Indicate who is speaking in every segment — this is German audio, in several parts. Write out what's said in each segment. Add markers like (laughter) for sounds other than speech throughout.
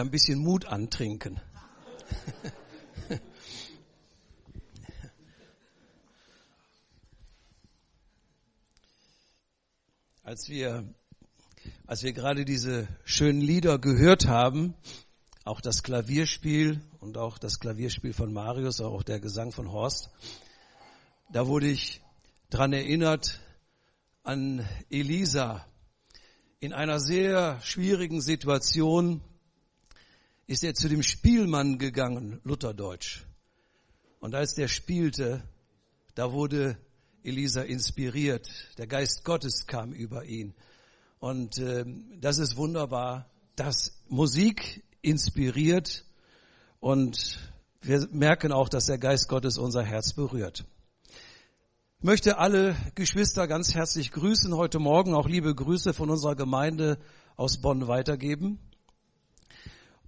Speaker 1: ein bisschen Mut antrinken. (laughs) als wir, als wir gerade diese schönen Lieder gehört haben, auch das Klavierspiel und auch das Klavierspiel von Marius, auch der Gesang von Horst, da wurde ich dran erinnert an Elisa. In einer sehr schwierigen Situation ist er zu dem Spielmann gegangen, Lutherdeutsch. Und als der spielte, da wurde Elisa inspiriert. Der Geist Gottes kam über ihn. Und äh, das ist wunderbar, dass Musik inspiriert und wir merken auch, dass der Geist Gottes unser Herz berührt. Ich möchte alle Geschwister ganz herzlich grüßen heute Morgen, auch liebe Grüße von unserer Gemeinde aus Bonn weitergeben.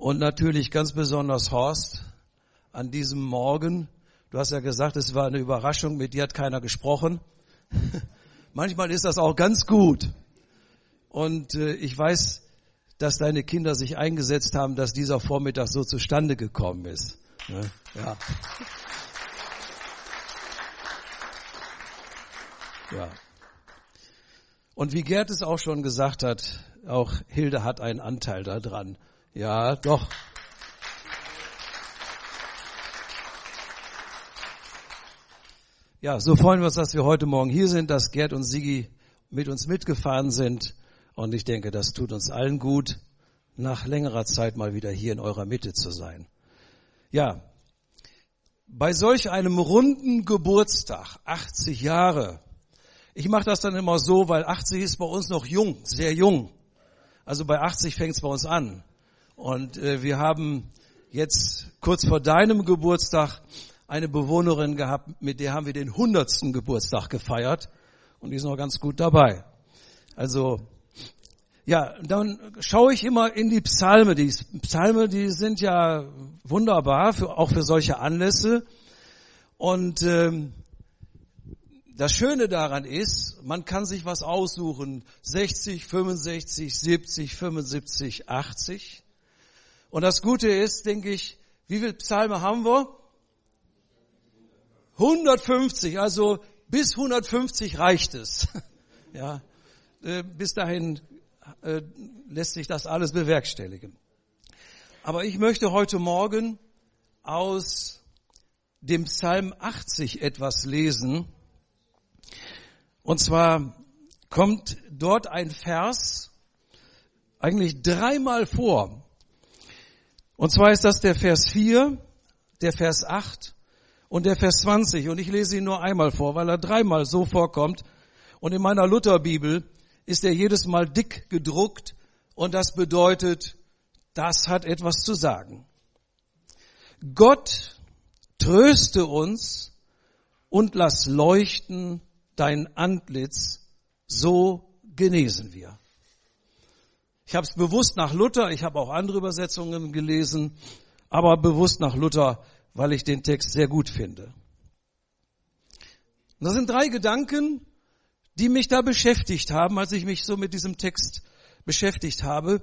Speaker 1: Und natürlich ganz besonders Horst an diesem Morgen. Du hast ja gesagt, es war eine Überraschung, mit dir hat keiner gesprochen. (laughs) Manchmal ist das auch ganz gut. Und äh, ich weiß, dass deine Kinder sich eingesetzt haben, dass dieser Vormittag so zustande gekommen ist. Ne? Ja. Ja. Und wie Gerd es auch schon gesagt hat, auch Hilde hat einen Anteil daran. Ja, doch. Ja, so freuen wir uns, dass wir heute Morgen hier sind, dass Gerd und Sigi mit uns mitgefahren sind. Und ich denke, das tut uns allen gut, nach längerer Zeit mal wieder hier in eurer Mitte zu sein. Ja, bei solch einem runden Geburtstag, 80 Jahre, ich mache das dann immer so, weil 80 ist bei uns noch jung, sehr jung. Also bei 80 fängt es bei uns an. Und äh, wir haben jetzt kurz vor deinem Geburtstag eine Bewohnerin gehabt, mit der haben wir den hundertsten Geburtstag gefeiert und die ist noch ganz gut dabei. Also ja, dann schaue ich immer in die Psalme. Die Psalme, die sind ja wunderbar, für, auch für solche Anlässe. Und ähm, das Schöne daran ist, man kann sich was aussuchen. 60, 65, 70, 75, 80. Und das Gute ist, denke ich, wie viele Psalme haben wir? 150, also bis 150 reicht es. (laughs) Ja, äh, bis dahin äh, lässt sich das alles bewerkstelligen. Aber ich möchte heute Morgen aus dem Psalm 80 etwas lesen. Und zwar kommt dort ein Vers eigentlich dreimal vor. Und zwar ist das der Vers 4, der Vers 8 und der Vers 20. Und ich lese ihn nur einmal vor, weil er dreimal so vorkommt. Und in meiner Lutherbibel ist er jedes Mal dick gedruckt und das bedeutet, das hat etwas zu sagen. Gott tröste uns und lass leuchten dein Antlitz, so genesen wir. Ich habe es bewusst nach Luther, ich habe auch andere Übersetzungen gelesen, aber bewusst nach Luther, weil ich den Text sehr gut finde. Und das sind drei Gedanken, die mich da beschäftigt haben, als ich mich so mit diesem Text beschäftigt habe.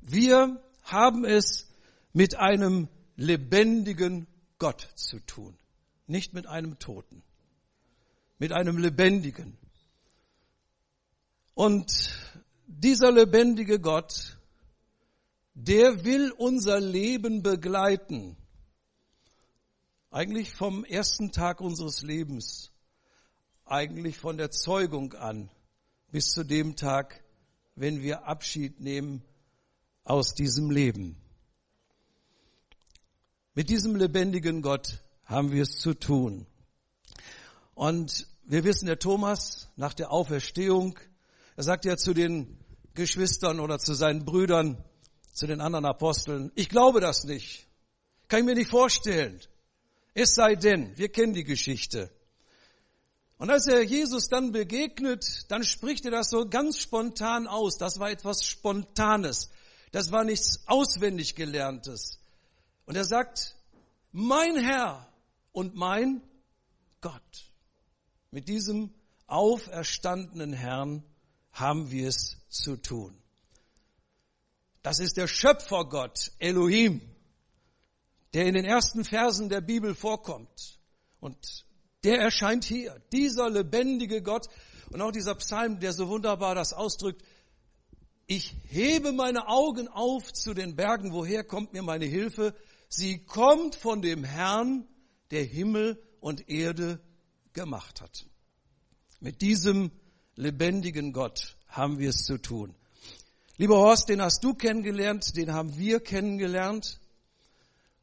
Speaker 1: Wir haben es mit einem lebendigen Gott zu tun, nicht mit einem Toten, mit einem lebendigen. Und dieser lebendige Gott, der will unser Leben begleiten. Eigentlich vom ersten Tag unseres Lebens eigentlich von der Zeugung an bis zu dem Tag, wenn wir Abschied nehmen aus diesem Leben. Mit diesem lebendigen Gott haben wir es zu tun. Und wir wissen, der Thomas nach der Auferstehung, er sagt ja zu den Geschwistern oder zu seinen Brüdern, zu den anderen Aposteln, ich glaube das nicht. Kann ich mir nicht vorstellen. Es sei denn, wir kennen die Geschichte. Und als er Jesus dann begegnet, dann spricht er das so ganz spontan aus. Das war etwas Spontanes. Das war nichts auswendig gelerntes. Und er sagt, mein Herr und mein Gott. Mit diesem auferstandenen Herrn haben wir es zu tun. Das ist der Schöpfergott, Elohim, der in den ersten Versen der Bibel vorkommt. Und der erscheint hier, dieser lebendige Gott. Und auch dieser Psalm, der so wunderbar das ausdrückt, ich hebe meine Augen auf zu den Bergen, woher kommt mir meine Hilfe? Sie kommt von dem Herrn, der Himmel und Erde gemacht hat. Mit diesem lebendigen Gott haben wir es zu tun. Lieber Horst, den hast du kennengelernt, den haben wir kennengelernt.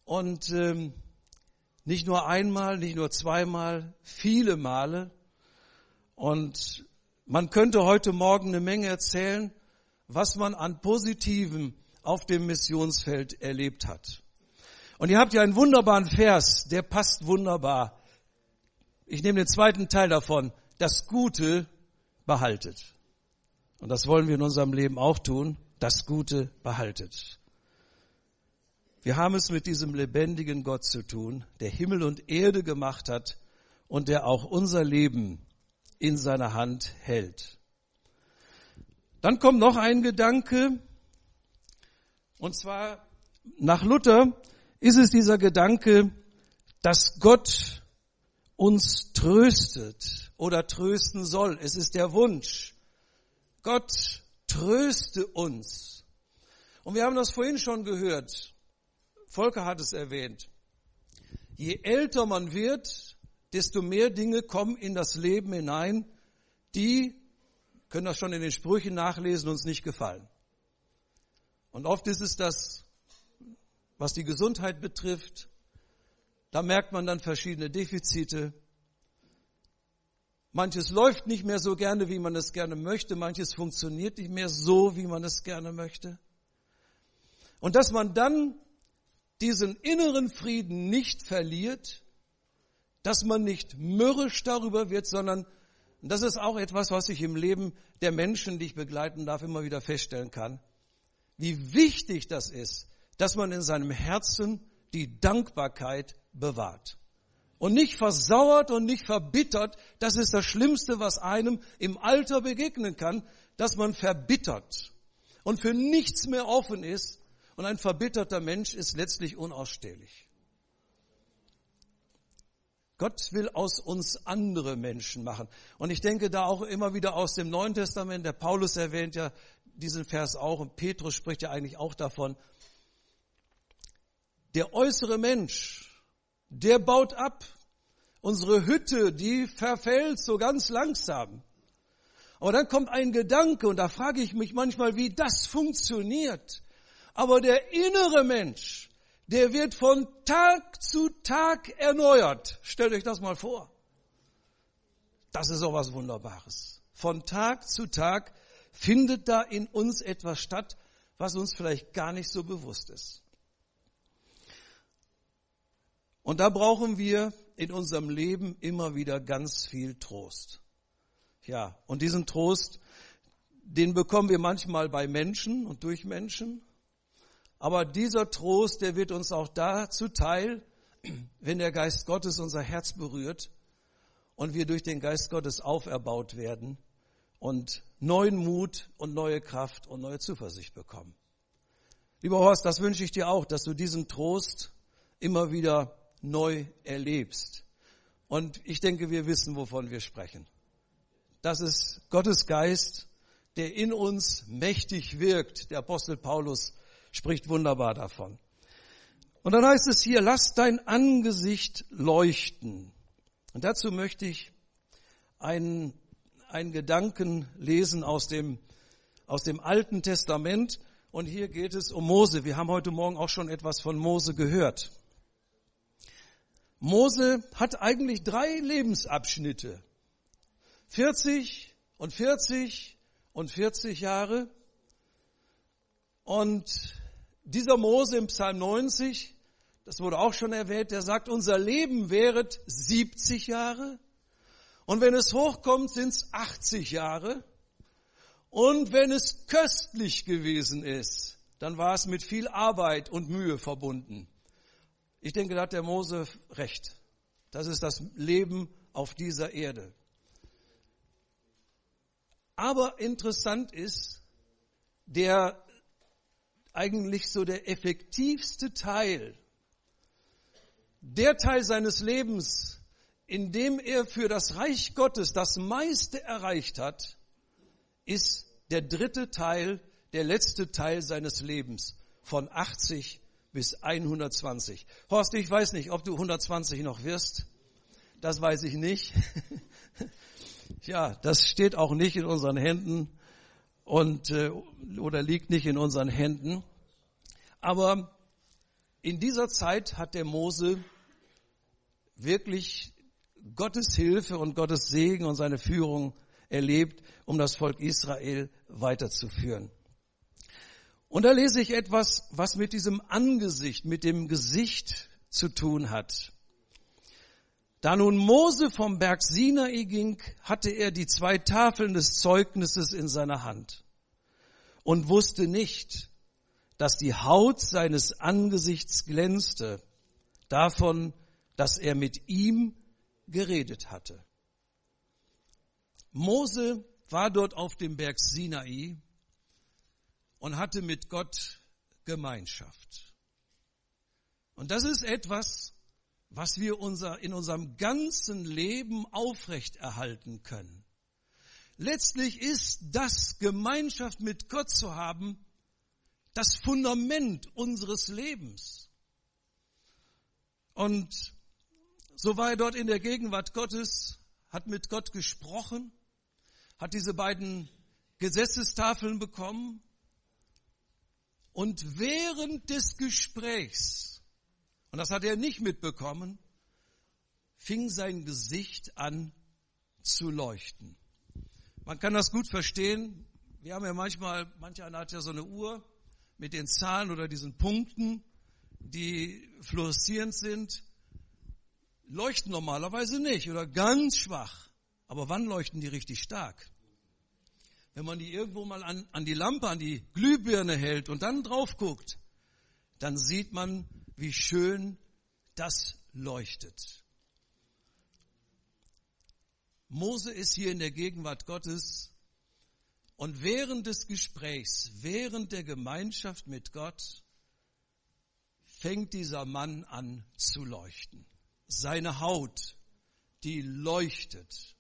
Speaker 1: Und ähm, nicht nur einmal, nicht nur zweimal, viele Male. Und man könnte heute Morgen eine Menge erzählen, was man an Positiven auf dem Missionsfeld erlebt hat. Und ihr habt ja einen wunderbaren Vers, der passt wunderbar. Ich nehme den zweiten Teil davon. Das Gute behaltet. Und das wollen wir in unserem Leben auch tun. Das Gute behaltet. Wir haben es mit diesem lebendigen Gott zu tun, der Himmel und Erde gemacht hat und der auch unser Leben in seiner Hand hält. Dann kommt noch ein Gedanke, und zwar nach Luther ist es dieser Gedanke, dass Gott uns tröstet oder trösten soll. Es ist der Wunsch. Gott tröste uns. Und wir haben das vorhin schon gehört. Volker hat es erwähnt. Je älter man wird, desto mehr Dinge kommen in das Leben hinein, die, können das schon in den Sprüchen nachlesen, uns nicht gefallen. Und oft ist es das, was die Gesundheit betrifft, da merkt man dann verschiedene Defizite. Manches läuft nicht mehr so gerne, wie man es gerne möchte. Manches funktioniert nicht mehr so, wie man es gerne möchte. Und dass man dann diesen inneren Frieden nicht verliert, dass man nicht mürrisch darüber wird, sondern das ist auch etwas, was ich im Leben der Menschen, die ich begleiten darf, immer wieder feststellen kann, wie wichtig das ist, dass man in seinem Herzen die Dankbarkeit bewahrt. Und nicht versauert und nicht verbittert, das ist das Schlimmste, was einem im Alter begegnen kann, dass man verbittert und für nichts mehr offen ist, und ein verbitterter Mensch ist letztlich unausstehlich. Gott will aus uns andere Menschen machen. Und ich denke da auch immer wieder aus dem Neuen Testament, der Paulus erwähnt ja diesen Vers auch und Petrus spricht ja eigentlich auch davon. Der äußere Mensch, der baut ab. Unsere Hütte, die verfällt so ganz langsam. Aber dann kommt ein Gedanke und da frage ich mich manchmal, wie das funktioniert. Aber der innere Mensch, der wird von Tag zu Tag erneuert. Stellt euch das mal vor. Das ist auch was Wunderbares. Von Tag zu Tag findet da in uns etwas statt, was uns vielleicht gar nicht so bewusst ist. Und da brauchen wir in unserem Leben immer wieder ganz viel Trost. Ja, und diesen Trost, den bekommen wir manchmal bei Menschen und durch Menschen. Aber dieser Trost, der wird uns auch da zuteil, wenn der Geist Gottes unser Herz berührt und wir durch den Geist Gottes auferbaut werden und neuen Mut und neue Kraft und neue Zuversicht bekommen. Lieber Horst, das wünsche ich dir auch, dass du diesen Trost immer wieder neu erlebst. Und ich denke, wir wissen, wovon wir sprechen. Das ist Gottes Geist, der in uns mächtig wirkt. Der Apostel Paulus spricht wunderbar davon. Und dann heißt es hier, lass dein Angesicht leuchten. Und dazu möchte ich einen, einen Gedanken lesen aus dem, aus dem Alten Testament. Und hier geht es um Mose. Wir haben heute Morgen auch schon etwas von Mose gehört. Mose hat eigentlich drei Lebensabschnitte. 40 und 40 und 40 Jahre. Und dieser Mose im Psalm 90, das wurde auch schon erwähnt, der sagt, unser Leben wäret 70 Jahre. Und wenn es hochkommt, sind es 80 Jahre. Und wenn es köstlich gewesen ist, dann war es mit viel Arbeit und Mühe verbunden. Ich denke, da hat der Mose recht. Das ist das Leben auf dieser Erde. Aber interessant ist, der eigentlich so der effektivste Teil, der Teil seines Lebens, in dem er für das Reich Gottes das meiste erreicht hat, ist der dritte Teil, der letzte Teil seines Lebens von 80 bis 120. Horst, ich weiß nicht, ob du 120 noch wirst. Das weiß ich nicht. (laughs) ja, das steht auch nicht in unseren Händen und äh, oder liegt nicht in unseren Händen. Aber in dieser Zeit hat der Mose wirklich Gottes Hilfe und Gottes Segen und seine Führung erlebt, um das Volk Israel weiterzuführen. Und da lese ich etwas, was mit diesem Angesicht, mit dem Gesicht zu tun hat. Da nun Mose vom Berg Sinai ging, hatte er die zwei Tafeln des Zeugnisses in seiner Hand und wusste nicht, dass die Haut seines Angesichts glänzte, davon, dass er mit ihm geredet hatte. Mose war dort auf dem Berg Sinai und hatte mit Gott Gemeinschaft. Und das ist etwas, was wir unser, in unserem ganzen Leben aufrechterhalten können. Letztlich ist das Gemeinschaft mit Gott zu haben, das Fundament unseres Lebens. Und so war er dort in der Gegenwart Gottes, hat mit Gott gesprochen, hat diese beiden Gesetzestafeln bekommen und während des Gesprächs, und das hat er nicht mitbekommen, fing sein Gesicht an zu leuchten. Man kann das gut verstehen. Wir haben ja manchmal, manch einer hat ja so eine Uhr mit den Zahlen oder diesen Punkten, die fluoreszierend sind, leuchten normalerweise nicht oder ganz schwach. Aber wann leuchten die richtig stark? Wenn man die irgendwo mal an, an die Lampe, an die Glühbirne hält und dann drauf guckt, dann sieht man, wie schön das leuchtet. Mose ist hier in der Gegenwart Gottes und während des Gesprächs, während der Gemeinschaft mit Gott, fängt dieser Mann an zu leuchten. Seine Haut, die leuchtet.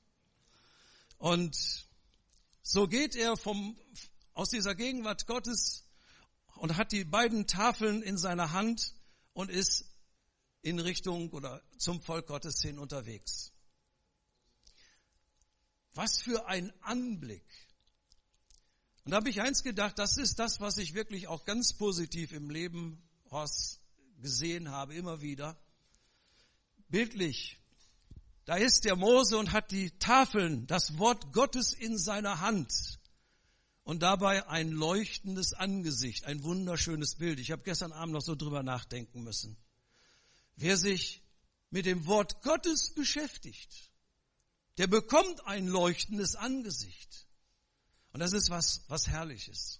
Speaker 1: Und so geht er vom, aus dieser Gegenwart Gottes und hat die beiden Tafeln in seiner Hand und ist in Richtung oder zum Volk Gottes hin unterwegs. Was für ein Anblick. Und da habe ich eins gedacht, das ist das, was ich wirklich auch ganz positiv im Leben Horst gesehen habe, immer wieder. Bildlich da ist der Mose und hat die Tafeln, das Wort Gottes in seiner Hand und dabei ein leuchtendes Angesicht, ein wunderschönes Bild. Ich habe gestern Abend noch so drüber nachdenken müssen. Wer sich mit dem Wort Gottes beschäftigt, der bekommt ein leuchtendes Angesicht. Und das ist was, was Herrliches.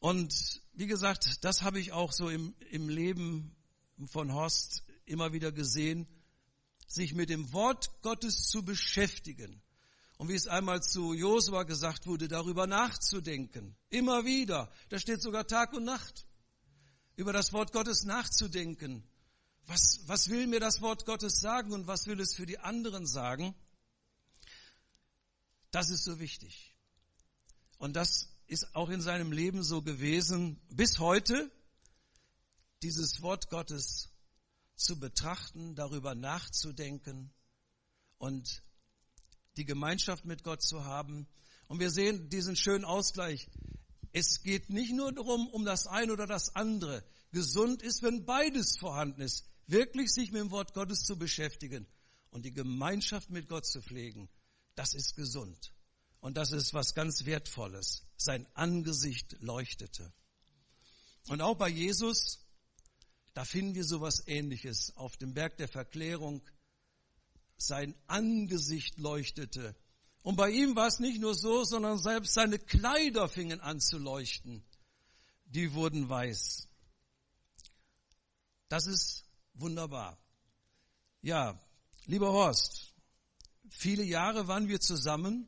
Speaker 1: Und wie gesagt, das habe ich auch so im, im Leben von Horst immer wieder gesehen sich mit dem Wort Gottes zu beschäftigen. Und wie es einmal zu Josua gesagt wurde, darüber nachzudenken. Immer wieder. Da steht sogar Tag und Nacht. Über das Wort Gottes nachzudenken. Was, was will mir das Wort Gottes sagen und was will es für die anderen sagen? Das ist so wichtig. Und das ist auch in seinem Leben so gewesen bis heute, dieses Wort Gottes zu betrachten, darüber nachzudenken und die Gemeinschaft mit Gott zu haben. Und wir sehen diesen schönen Ausgleich. Es geht nicht nur darum, um das eine oder das andere. Gesund ist, wenn beides vorhanden ist. Wirklich sich mit dem Wort Gottes zu beschäftigen und die Gemeinschaft mit Gott zu pflegen. Das ist gesund. Und das ist was ganz Wertvolles. Sein Angesicht leuchtete. Und auch bei Jesus da finden wir sowas ähnliches. Auf dem Berg der Verklärung sein Angesicht leuchtete. Und bei ihm war es nicht nur so, sondern selbst seine Kleider fingen an zu leuchten. Die wurden weiß. Das ist wunderbar. Ja, lieber Horst, viele Jahre waren wir zusammen.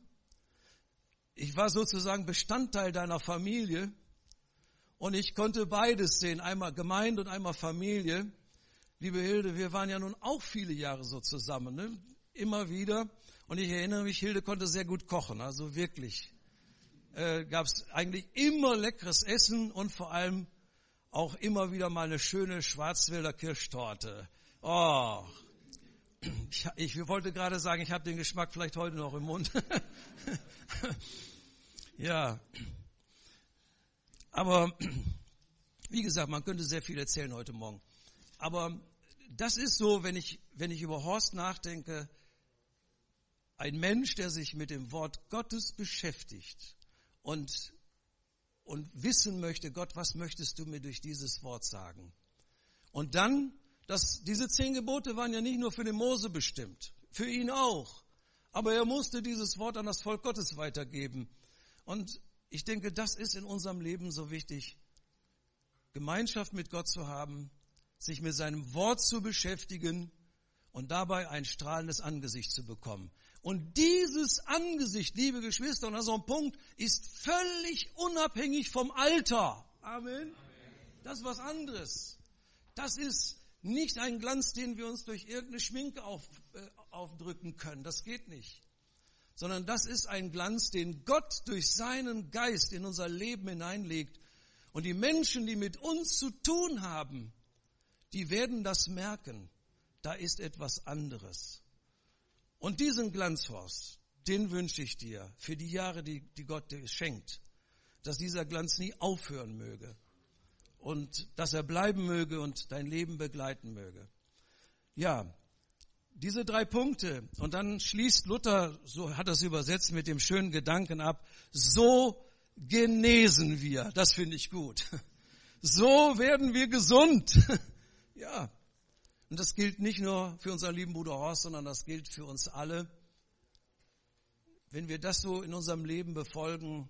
Speaker 1: Ich war sozusagen Bestandteil deiner Familie. Und ich konnte beides sehen, einmal Gemeinde und einmal Familie. Liebe Hilde, wir waren ja nun auch viele Jahre so zusammen, ne? immer wieder. Und ich erinnere mich, Hilde konnte sehr gut kochen, also wirklich. Äh, Gab es eigentlich immer leckeres Essen und vor allem auch immer wieder mal eine schöne Schwarzwälder Kirschtorte. Oh, ich, ich wollte gerade sagen, ich habe den Geschmack vielleicht heute noch im Mund. (laughs) ja, aber (clears throat) wie gesagt, man könnte sehr viel erzählen heute Morgen. Aber das ist so, wenn ich, wenn ich über Horst nachdenke, ein Mensch, der sich mit dem Wort Gottes beschäftigt und, und wissen möchte, Gott, was möchtest du mir durch dieses Wort sagen? Und dann, dass diese zehn Gebote waren ja nicht nur für den Mose bestimmt, für ihn auch. Aber er musste dieses Wort an das Volk Gottes weitergeben. Und ich denke, das ist in unserem Leben so wichtig, Gemeinschaft mit Gott zu haben, sich mit seinem Wort zu beschäftigen und dabei ein strahlendes Angesicht zu bekommen. Und dieses Angesicht, liebe Geschwister, und das ist ein Punkt, ist völlig unabhängig vom Alter. Amen. Das ist was anderes. Das ist nicht ein Glanz, den wir uns durch irgendeine Schminke auf, äh, aufdrücken können. Das geht nicht sondern das ist ein Glanz, den Gott durch seinen Geist in unser Leben hineinlegt. Und die Menschen, die mit uns zu tun haben, die werden das merken. Da ist etwas anderes. Und diesen Glanzhorst, den wünsche ich dir für die Jahre, die, die Gott dir schenkt, dass dieser Glanz nie aufhören möge und dass er bleiben möge und dein Leben begleiten möge. Ja, diese drei Punkte. Und dann schließt Luther, so hat er es übersetzt, mit dem schönen Gedanken ab, so genesen wir. Das finde ich gut. So werden wir gesund. (laughs) Ja. Und das gilt nicht nur für unseren lieben Bruder Horst, sondern das gilt für uns alle. Wenn wir das so in unserem Leben befolgen,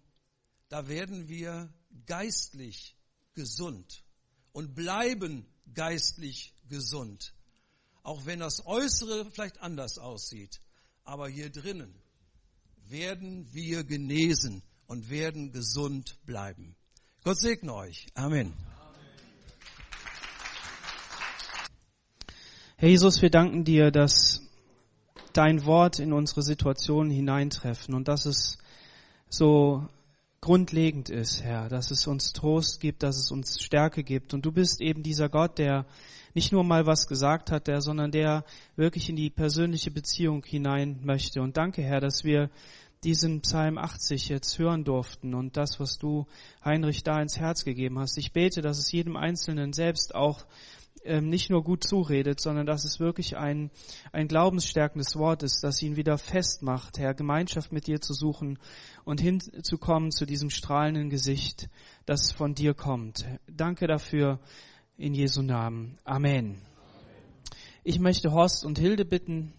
Speaker 1: da werden wir geistlich gesund und bleiben geistlich gesund. Auch wenn das Äußere vielleicht anders aussieht. Aber hier drinnen werden wir genesen und werden gesund bleiben. Gott segne euch. Amen.
Speaker 2: Herr Jesus, wir danken dir, dass dein Wort in unsere Situation hineintreffen und dass es so grundlegend ist, Herr, dass es uns Trost gibt, dass es uns Stärke gibt. Und du bist eben dieser Gott, der nicht nur mal was gesagt hat, der, sondern der wirklich in die persönliche Beziehung hinein möchte. Und danke, Herr, dass wir diesen Psalm 80 jetzt hören durften und das, was du Heinrich da ins Herz gegeben hast. Ich bete, dass es jedem Einzelnen selbst auch ähm, nicht nur gut zuredet, sondern dass es wirklich ein, ein glaubensstärkendes Wort ist, das ihn wieder festmacht, Herr, Gemeinschaft mit dir zu suchen und hinzukommen zu diesem strahlenden Gesicht, das von dir kommt. Danke dafür in Jesu Namen. Amen. Ich möchte Horst und Hilde bitten,